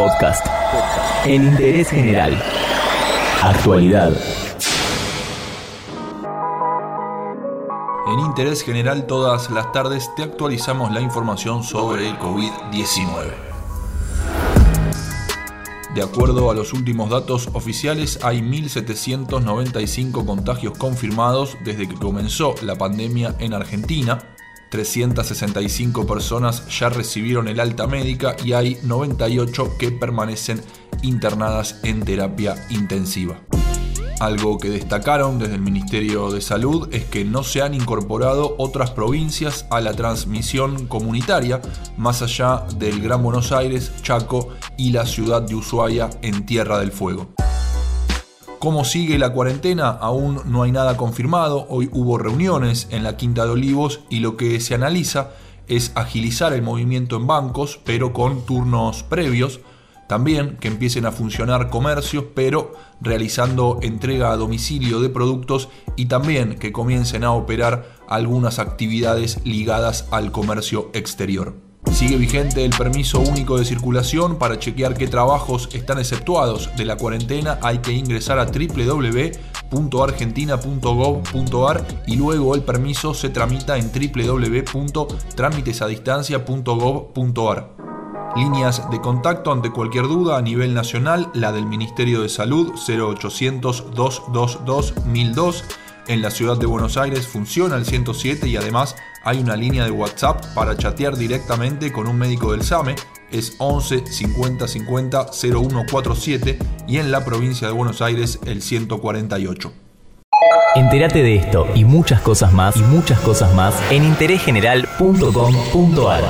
Podcast. En interés general. Actualidad. En interés general todas las tardes te actualizamos la información sobre el COVID-19. De acuerdo a los últimos datos oficiales, hay 1.795 contagios confirmados desde que comenzó la pandemia en Argentina. 365 personas ya recibieron el alta médica y hay 98 que permanecen internadas en terapia intensiva. Algo que destacaron desde el Ministerio de Salud es que no se han incorporado otras provincias a la transmisión comunitaria, más allá del Gran Buenos Aires, Chaco y la ciudad de Ushuaia en Tierra del Fuego. ¿Cómo sigue la cuarentena? Aún no hay nada confirmado. Hoy hubo reuniones en la Quinta de Olivos y lo que se analiza es agilizar el movimiento en bancos, pero con turnos previos también que empiecen a funcionar comercios, pero realizando entrega a domicilio de productos y también que comiencen a operar algunas actividades ligadas al comercio exterior. Sigue vigente el permiso único de circulación. Para chequear qué trabajos están exceptuados de la cuarentena hay que ingresar a www.argentina.gov.ar y luego el permiso se tramita en www.trámitesadistancia.gov.ar. Líneas de contacto ante cualquier duda a nivel nacional, la del Ministerio de Salud 0800 222 1002. En la ciudad de Buenos Aires funciona el 107 y además hay una línea de WhatsApp para chatear directamente con un médico del SAME, es 11 50 50 0147 y en la provincia de Buenos Aires el 148. Entérate de esto y muchas cosas más y muchas cosas más en interésgeneral.com.ar.